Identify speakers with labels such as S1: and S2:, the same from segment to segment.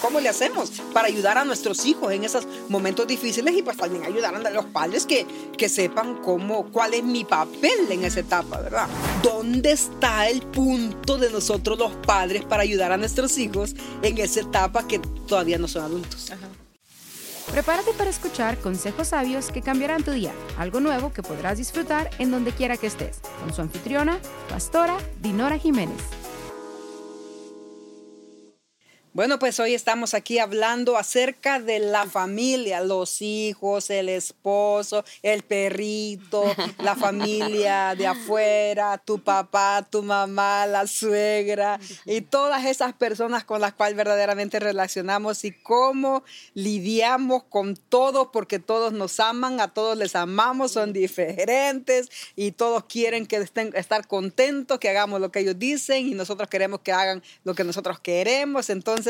S1: cómo le hacemos para ayudar a nuestros hijos en esos momentos difíciles y pues también ayudar a los padres que, que sepan cómo, cuál es mi papel en esa etapa, ¿verdad? ¿Dónde está el punto de nosotros los padres para ayudar a nuestros hijos en esa etapa que todavía no son adultos?
S2: Prepárate para escuchar consejos sabios que cambiarán tu día, algo nuevo que podrás disfrutar en donde quiera que estés, con su anfitriona, pastora Dinora Jiménez.
S1: Bueno, pues hoy estamos aquí hablando acerca de la familia, los hijos, el esposo, el perrito, la familia de afuera, tu papá, tu mamá, la suegra y todas esas personas con las cuales verdaderamente relacionamos y cómo lidiamos con todos porque todos nos aman, a todos les amamos, son diferentes y todos quieren que estén estar contentos, que hagamos lo que ellos dicen y nosotros queremos que hagan lo que nosotros queremos. Entonces,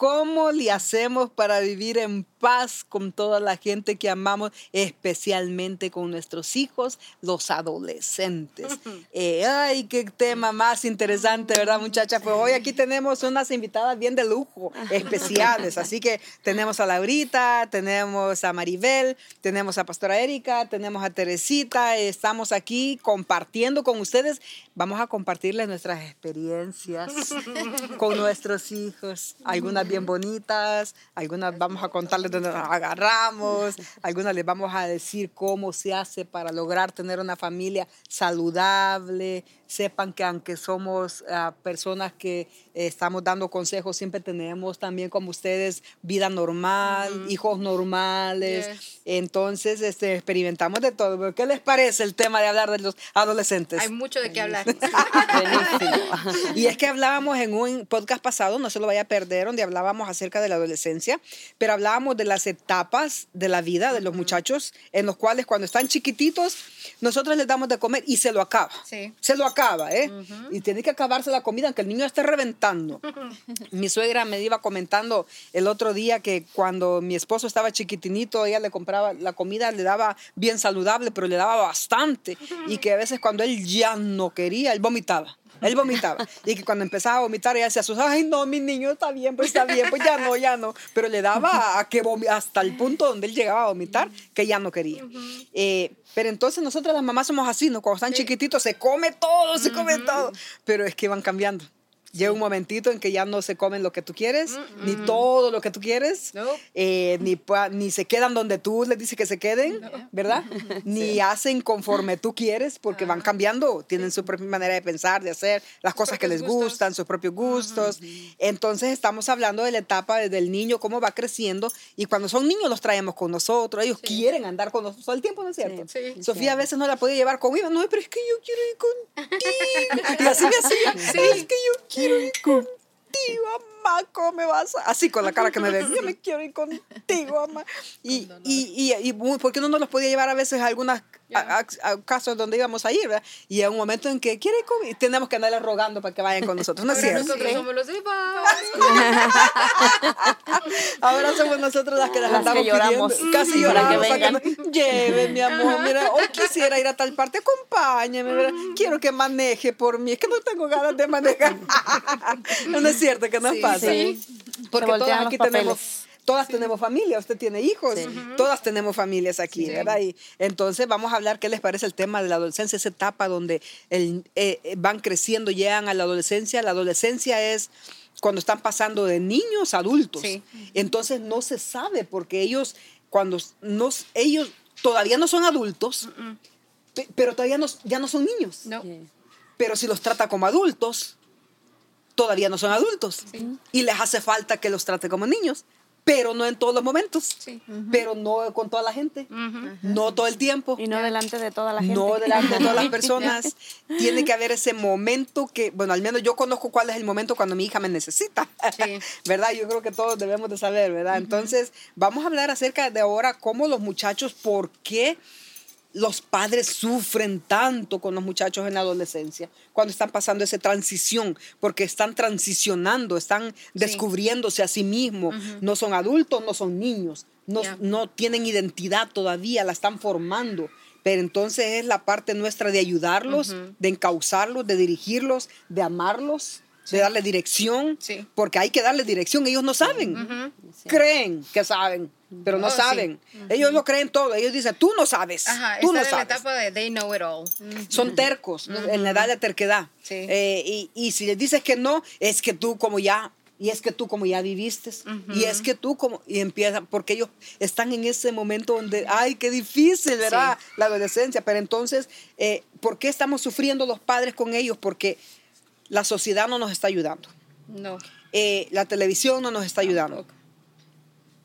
S1: ¿cómo le hacemos para vivir en paz con toda la gente que amamos, especialmente con nuestros hijos, los adolescentes? Eh, ay, qué tema más interesante, ¿verdad, muchachas? Pues hoy aquí tenemos unas invitadas bien de lujo, especiales. Así que tenemos a Laurita, tenemos a Maribel, tenemos a Pastora Erika, tenemos a Teresita. Estamos aquí compartiendo con ustedes. Vamos a compartirles nuestras experiencias con nuestros hijos algunas bien bonitas, algunas vamos a contarles dónde nos agarramos, algunas les vamos a decir cómo se hace para lograr tener una familia saludable, sepan que aunque somos ah, personas que eh, estamos dando consejos, siempre tenemos también como ustedes vida normal, hijos normales. Entonces, este, experimentamos de todo. ¿Qué les parece el tema de hablar de los adolescentes?
S3: Hay mucho de qué hablar.
S1: y es que hablábamos en un podcast pasado, no se lo vaya a perder, donde hablábamos acerca de la adolescencia, pero hablábamos de las etapas de la vida de los muchachos, en los cuales cuando están chiquititos, nosotros les damos de comer y se lo acaba. Se lo acaba, ¿eh? Y tiene que acabarse la comida, aunque el niño esté reventando. mi suegra me iba comentando el otro día que cuando mi esposo estaba chiquitinito, ella le compraba la comida, le daba bien saludable, pero le daba bastante. Y que a veces cuando él ya no quería, él vomitaba. Él vomitaba. Y que cuando empezaba a vomitar, ella se asustaba. Ay, no, mi niño está bien, pues está bien, pues ya no, ya no. Pero le daba a que hasta el punto donde él llegaba a vomitar, que ya no quería. Eh, pero entonces nosotros las mamás somos así, ¿no? Cuando están chiquititos se come todo, se come todo. Pero es que van cambiando. Llega un momentito en que ya no se comen lo que tú quieres, ni todo lo que tú quieres, eh, ni, ni se quedan donde tú les dices que se queden, ¿verdad? Ni hacen conforme tú quieres, porque van cambiando, tienen su propia manera de pensar, de hacer las cosas que les gustan, sus propios gustos. Entonces estamos hablando de la etapa del niño, cómo va creciendo, y cuando son niños los traemos con nosotros, ellos quieren andar con nosotros todo el tiempo, ¿no es cierto? Sofía a veces no la podía llevar conmigo, no, pero es que yo quiero ir contigo. Y así me hacía, es que yo quiero quiero ir contigo, mamá, ¿cómo me vas a...? Así con la cara que me ven, yo me quiero ir contigo, mamá. Y, y, y, y, ¿por qué no nos los podía llevar a veces a algunas a, casos donde íbamos a ir, ¿verdad? Y en un momento en que quiere comer, tenemos que andarle rogando para que vayan con nosotros, ¿no es cierto?
S3: nosotros somos los
S1: Ahora somos nosotros las que las, andamos lloramos. Casi lloramos. Para que Lleve, mi amor, mira, hoy quisiera ir a tal parte, acompáñame, ¿verdad? Quiero que maneje por mí, es que no tengo ganas de manejar. no es cierto que nos pasa. Sí. Porque todos aquí tenemos todas tenemos familia, usted tiene hijos, todas tenemos familias aquí, ¿verdad? Y entonces vamos a hablar qué les parece el tema de la adolescencia, esa etapa donde el, eh, eh, van creciendo, llegan a la adolescencia. La adolescencia es cuando están pasando de niños a adultos. Entonces no se sabe porque ellos, cuando nos, ellos todavía no son adultos, pero todavía no, ya no son niños. Pero si los trata como adultos, todavía no son adultos. Y les hace falta que los trate como niños pero no en todos los momentos, pero no con toda la gente, no todo el tiempo.
S4: Y no delante de toda la gente.
S1: No delante de todas las personas. Tiene que haber ese momento que, bueno, al menos yo conozco cuál es el momento cuando mi hija me necesita, ¿verdad? Yo creo que todos debemos de saber, ¿verdad? Entonces, vamos a hablar acerca de ahora cómo los muchachos, por qué los padres sufren tanto con los muchachos en la adolescencia, cuando están pasando esa transición, porque están transicionando, están descubriéndose a sí mismos, no son adultos, no son niños, no, no tienen identidad todavía, la están formando. Pero entonces es la parte nuestra de ayudarlos, de encauzarlos, de dirigirlos, de amarlos de darle dirección,
S3: Sí.
S1: porque hay que darle dirección, ellos no saben, creen que saben, pero no
S3: Oh, sí.
S1: saben, ellos lo creen todo, ellos dicen, tú no sabes,
S3: Ajá,
S1: tú no
S3: están en la
S1: sabes.
S3: etapa de they know it all.
S1: Son tercos, en la edad de terquedad.
S3: Sí.
S1: Eh, y, y si les dices que no, es que tú como ya, y es que tú como ya viviste, y es que tú como, y empiezan, porque ellos están en ese momento donde, ay, qué difícil, ¿verdad? La adolescencia. Pero entonces, eh, ¿por qué estamos sufriendo los padres con ellos? Porque la sociedad no nos está ayudando.
S3: No.
S1: Eh, la televisión no nos está ayudando.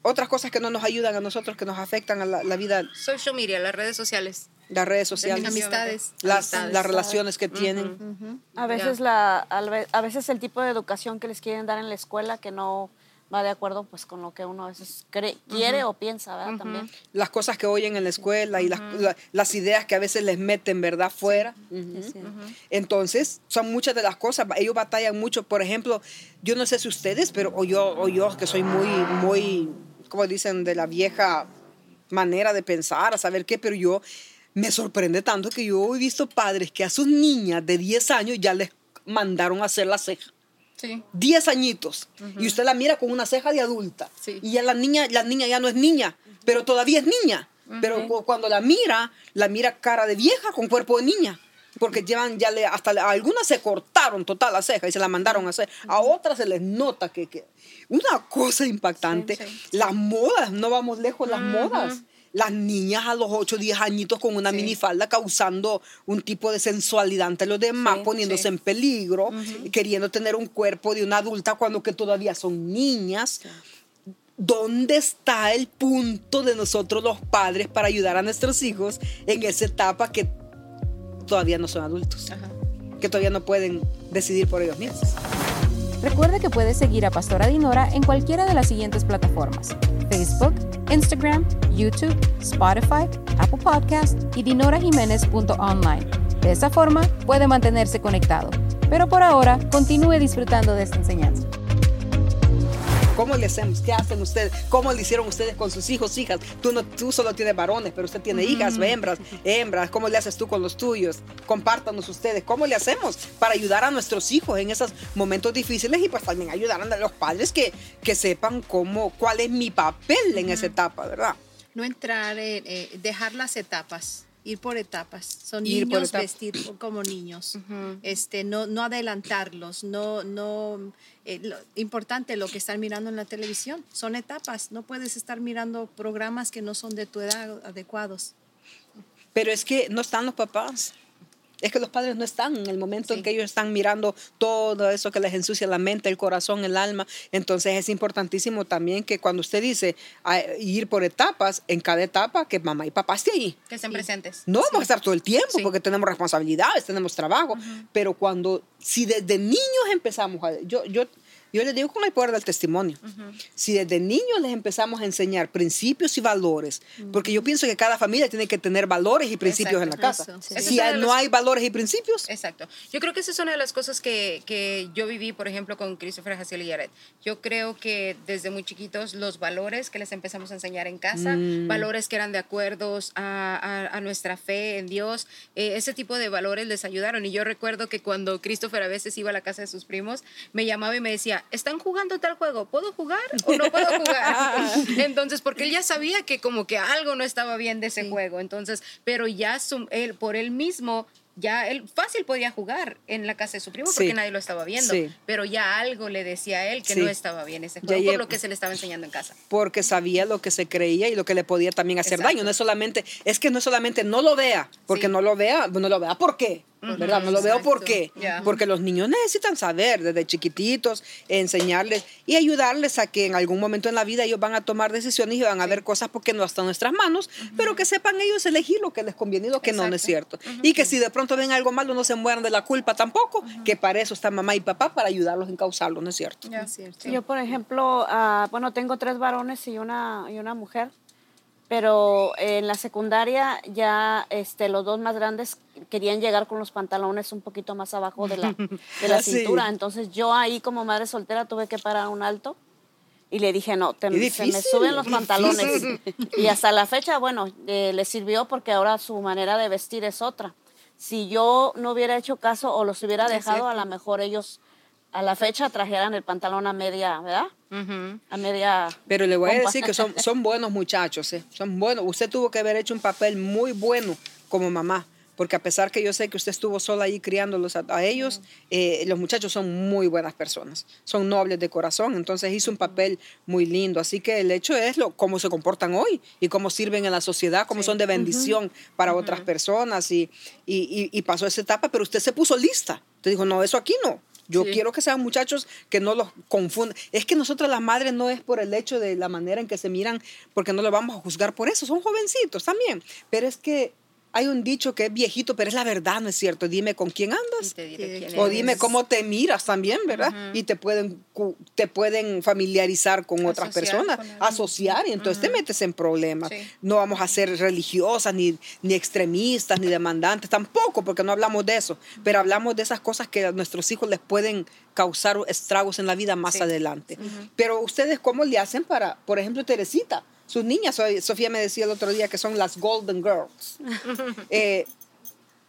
S1: Otras cosas que no nos ayudan a nosotros, que nos afectan a la, la vida,
S3: Social media, las redes sociales.
S1: las redes sociales,
S3: Amistades.
S1: las,
S3: amistades.
S1: las relaciones que tienen.
S4: A veces, la, a veces el tipo de educación que les quieren dar en la escuela que no va de acuerdo pues con lo que uno a veces cree- quiere o piensa, ¿verdad? También.
S1: las cosas que oyen en la escuela y las, la- las ideas que a veces les meten, ¿verdad? Fuera.
S4: Es cierto.
S1: Entonces, son muchas de las cosas. Ellos batallan mucho. Por ejemplo, yo no sé si ustedes, pero o yo, o yo que soy muy, muy, como dicen, de la vieja manera de pensar, a saber qué, pero yo me sorprende tanto que yo he visto padres que a sus niñas de 10 años ya les mandaron a hacer la ceja.
S3: Sí.
S1: 10 añitos. Y usted la mira con una ceja de adulta.
S3: Sí.
S1: y ya la niña la niña ya no es niña pero todavía es niña. Pero cu- cuando la mira la mira cara de vieja con cuerpo de niña. Porque llevan ya le hasta a algunas se cortaron total la ceja y se la mandaron a hacer. A otras se les nota que, que una cosa impactante.
S3: Sí,
S1: las modas no vamos lejos las modas las niñas a los 8 10 añitos con una
S3: Sí.
S1: minifalda causando un tipo de sensualidad ante los demás
S4: Sí,
S1: poniéndose
S3: sí.
S1: en peligro, queriendo tener un cuerpo de una adulta cuando que todavía son niñas. ¿Dónde está el punto de nosotros los padres para ayudar a nuestros hijos en esa etapa que todavía no son adultos,
S3: Ajá.
S1: que todavía no pueden decidir por ellos mismos?
S2: Recuerde que puede seguir a Pastora Dinora en cualquiera de las siguientes plataformas: Facebook, Instagram, YouTube, Spotify, Apple Podcast y dinorajiménez.online. De esa forma puede mantenerse conectado. Pero por ahora, continúe disfrutando de esta enseñanza.
S1: ¿Cómo le hacemos? ¿Qué hacen ustedes? ¿Cómo le hicieron ustedes con sus hijos, hijas? Tú, no, tú solo tienes varones, pero usted tiene hijas, hembras, hembras. ¿Cómo le haces tú con los tuyos? Compártanos ustedes. ¿Cómo le hacemos para ayudar a nuestros hijos en esos momentos difíciles y pues también ayudar a los padres que, que sepan cómo, cuál es mi papel en esa etapa, ¿verdad?
S3: No entrar, en, eh, dejar las etapas, ir por etapas. Son
S1: Ir
S3: niños,
S1: etapas.
S3: vestir como niños. este, no, no adelantarlos, no, no, eh, lo- importante lo que están mirando en la televisión. Son etapas. No puedes estar mirando programas que no son de tu edad adecuados.
S1: Pero es que no están los papás. Es que los padres no están en el momento en
S3: Sí.
S1: que ellos están mirando todo eso que les ensucia la mente, el corazón, el alma. Entonces es importantísimo también que cuando usted dice ir por etapas, en cada etapa que mamá y papá esté ahí.
S3: Que estén presentes.
S1: No vamos a estar todo el tiempo
S3: Sí.
S1: porque tenemos responsabilidades, tenemos trabajo, pero cuando, si desde niños empezamos a, yo, yo, yo les digo con el poder del testimonio, si desde niños les empezamos a enseñar principios y valores, porque yo pienso que cada familia tiene que tener valores y principios en la
S3: Exacto,
S1: casa.
S3: eso. Esa
S1: Si no
S3: las-
S1: hay valores y principios,
S3: Exacto. Yo creo que esa es una de las cosas que, que yo viví, por ejemplo, con Christopher Hassel y Jared. Yo creo que desde muy chiquitos los valores que les empezamos a enseñar en casa,
S1: Mm.
S3: valores que eran de acuerdos a, a- a nuestra fe en Dios, eh, ese tipo de valores les ayudaron. Y yo recuerdo que cuando Christopher a veces iba a la casa de sus primos, me llamaba y me decía, ¿están jugando tal juego? ¿Puedo jugar o no puedo jugar? Entonces, porque él ya sabía que como que algo no estaba bien de ese juego. Entonces, pero ya su- él, por él mismo ya él fácil podía jugar en la casa de su primo porque
S1: Sí.
S3: nadie lo estaba viendo,
S1: Sí.
S3: pero ya algo le decía a él que
S1: Sí.
S3: no estaba bien ese
S1: Ya
S3: juego por
S1: lleva-
S3: lo que se le estaba enseñando en casa.
S1: porque sabía lo que se creía y lo que le podía también hacer
S3: Exacto.
S1: daño. No es solamente, es que no es solamente no lo vea, porque no lo vea, no lo vea, ¿por qué? ¿Verdad? No lo veo
S3: exacto.
S1: por qué. Porque los niños necesitan saber desde chiquititos, enseñarles y ayudarles a que en algún momento en la vida ellos van a tomar decisiones y van a ver cosas porque no están en nuestras manos, pero que sepan ellos elegir lo que les conviene y lo que no, no es cierto.
S3: Exacto.
S1: Y que si de pronto ven algo malo, no se mueran de la culpa tampoco, que para eso están mamá y papá, para ayudarlos en causarlo, ¿no es cierto?
S3: Ya, cierto.
S4: Yo, por ejemplo, ah, bueno, tengo tres varones y una, y una mujer, pero en la secundaria ya este, los dos más grandes querían llegar con los pantalones un poquito más abajo de la, de la
S1: Sí.
S4: cintura. Entonces yo ahí como madre soltera tuve que parar un alto y le dije, no, te- se me suben los pantalones. Y hasta la fecha, bueno, eh, le sirvió porque ahora su manera de vestir es otra. Si yo no hubiera hecho caso o los hubiera dejado, a lo mejor ellos a la fecha trajeran el pantalón a media, ¿verdad? A media.
S1: Pero le voy a decir que son, son buenos muchachos, ¿eh? son buenos. Usted tuvo que haber hecho un papel muy bueno como mamá, porque a pesar que yo sé que usted estuvo sola ahí criándolos a, a ellos, eh, los muchachos son muy buenas personas, son nobles de corazón, entonces hizo un papel muy lindo. Así que el hecho es lo, cómo se comportan hoy y cómo sirven en la sociedad, cómo son de bendición para otras personas y, y, y- y pasó esa etapa, pero usted se puso lista. Usted dijo, no, eso aquí no. Yo
S3: Sí.
S1: quiero que sean muchachos que no los confundan. Es que nosotros las madres no es por el hecho de la manera en que se miran, porque no los vamos a juzgar por eso. Son jovencitos también. Pero es que hay un dicho que es viejito, pero es la verdad, ¿no es cierto? Dime con quién
S3: Y
S1: andas.
S3: te diré quién
S1: O dime cómo te miras también, ¿verdad? Y te pueden, te pueden familiarizar con otras personas,
S3: con
S1: asociar, y entonces te metes en problemas.
S3: Sí.
S1: No vamos a ser religiosas, ni, ni extremistas, ni demandantes, tampoco, porque no hablamos de eso, pero hablamos de esas cosas que a nuestros hijos les pueden causar estragos en la vida más
S3: Sí.
S1: adelante. Pero ustedes, ¿cómo le hacen para, por ejemplo, Teresita? Sus niñas, so- Sofía me decía el otro día que son las Golden Girls. Eh,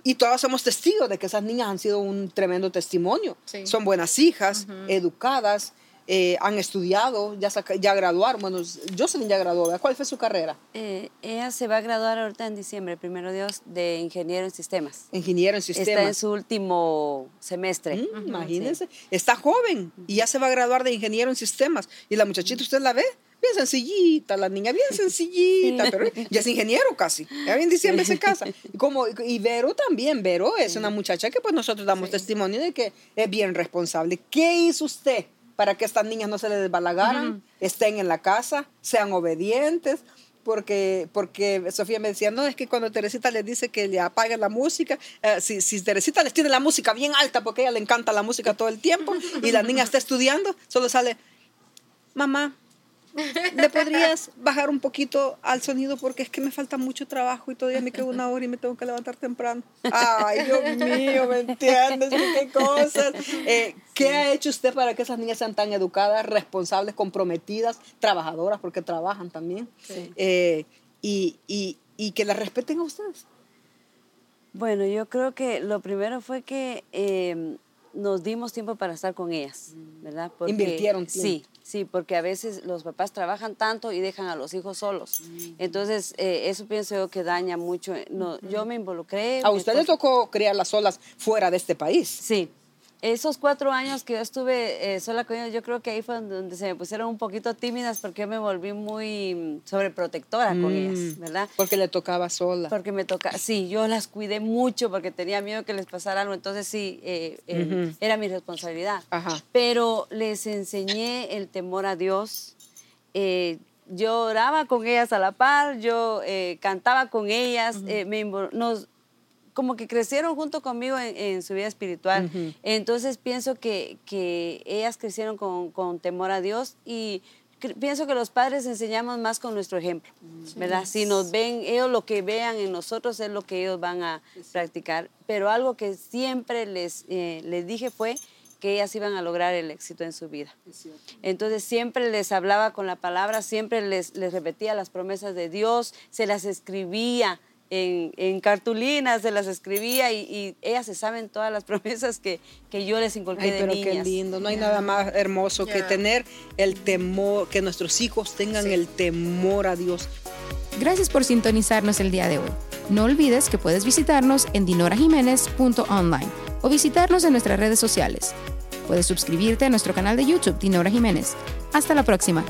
S1: y todos somos testigos de que esas niñas han sido un tremendo testimonio.
S3: Sí.
S1: Son buenas hijas, educadas, eh, han estudiado, ya, saca- ya graduaron. Bueno, Jocelyn ya graduó. ¿verdad? ¿Cuál fue su carrera?
S5: Eh, ella se va a graduar ahorita en diciembre, primero Dios, de ingeniero en sistemas.
S1: Ingeniero en
S5: Está
S1: sistemas.
S5: en su último semestre.
S1: Mm, imagínense, está joven y ya se va a graduar de ingeniero en sistemas. Y la muchachita, ¿usted la ve? Bien sencillita, la niña bien sencillita, pero ya es ingeniero casi. Ya en diciembre se casa. Y, como, y Vero también, Vero es una muchacha que pues nosotros damos testimonio de que es bien responsable. ¿Qué hizo usted para que estas niñas no se les desbalagaran, estén en la casa, sean obedientes? Porque, porque Sofía me decía, no, es que cuando Teresita les dice que le apaguen la música, eh, si, si Teresita les tiene la música bien alta, porque a ella le encanta la música todo el tiempo, y la niña está estudiando, solo sale, mamá, ¿le podrías bajar un poquito al sonido? Porque es que me falta mucho trabajo y todavía me queda una hora y me tengo que levantar temprano. Ay, Dios mío, ¿me entiendes? ¿Qué cosas? Eh, ¿Qué ha hecho usted para que esas niñas sean tan educadas, responsables, comprometidas, trabajadoras, porque trabajan también?
S5: Sí.
S1: Eh, y, y, y que las respeten a ustedes.
S5: Bueno, yo creo que lo primero fue que eh, nos dimos tiempo para estar con ellas, ¿verdad? Porque-
S1: Invirtieron tiempo.
S5: Sí, sí, porque a veces los papás trabajan tanto y dejan a los hijos solos. Entonces, eh, eso pienso yo que daña mucho. No, Yo me involucré.
S1: A
S5: mi
S1: usted le
S5: esposo-
S1: tocó criarlas solas fuera de este país.
S5: Sí. Esos cuatro años que yo estuve eh, sola con ellos, yo creo que ahí fue donde se me pusieron un poquito tímidas porque yo me volví muy mm, sobreprotectora con ellas, ¿verdad?
S1: Porque le tocaba sola.
S5: Porque me toca, sí, yo las cuidé mucho porque tenía miedo que les pasara algo, entonces sí, eh, eh, era mi responsabilidad.
S1: Ajá.
S5: Pero les enseñé el temor a Dios. eh, yo oraba con ellas a la par, yo eh, cantaba con ellas, eh, me invol- nos, como que crecieron junto conmigo en, en su vida espiritual. Entonces pienso que, que ellas crecieron con, con temor a Dios y pienso que los padres enseñamos más con nuestro ejemplo, ¿verdad? Si nos ven, ellos lo que vean en nosotros es lo que ellos van a practicar. Pero algo que siempre les, eh, les dije fue que ellas iban a lograr el éxito en su vida. Entonces siempre les hablaba con la palabra, siempre les, les repetía las promesas de Dios, se las escribía en, en cartulinas, se las escribía y, y ellas se saben todas las promesas que, que yo les inculqué
S1: Ay,
S5: de
S1: pero
S5: niñas.
S1: qué lindo. No hay nada más hermoso que tener el temor, que nuestros hijos tengan el temor a Dios.
S2: Gracias por sintonizarnos el día de hoy. No olvides que puedes visitarnos en dinorajiménez.online o visitarnos en nuestras redes sociales. Puedes suscribirte a nuestro canal de YouTube Dinora Jiménez. Hasta la próxima.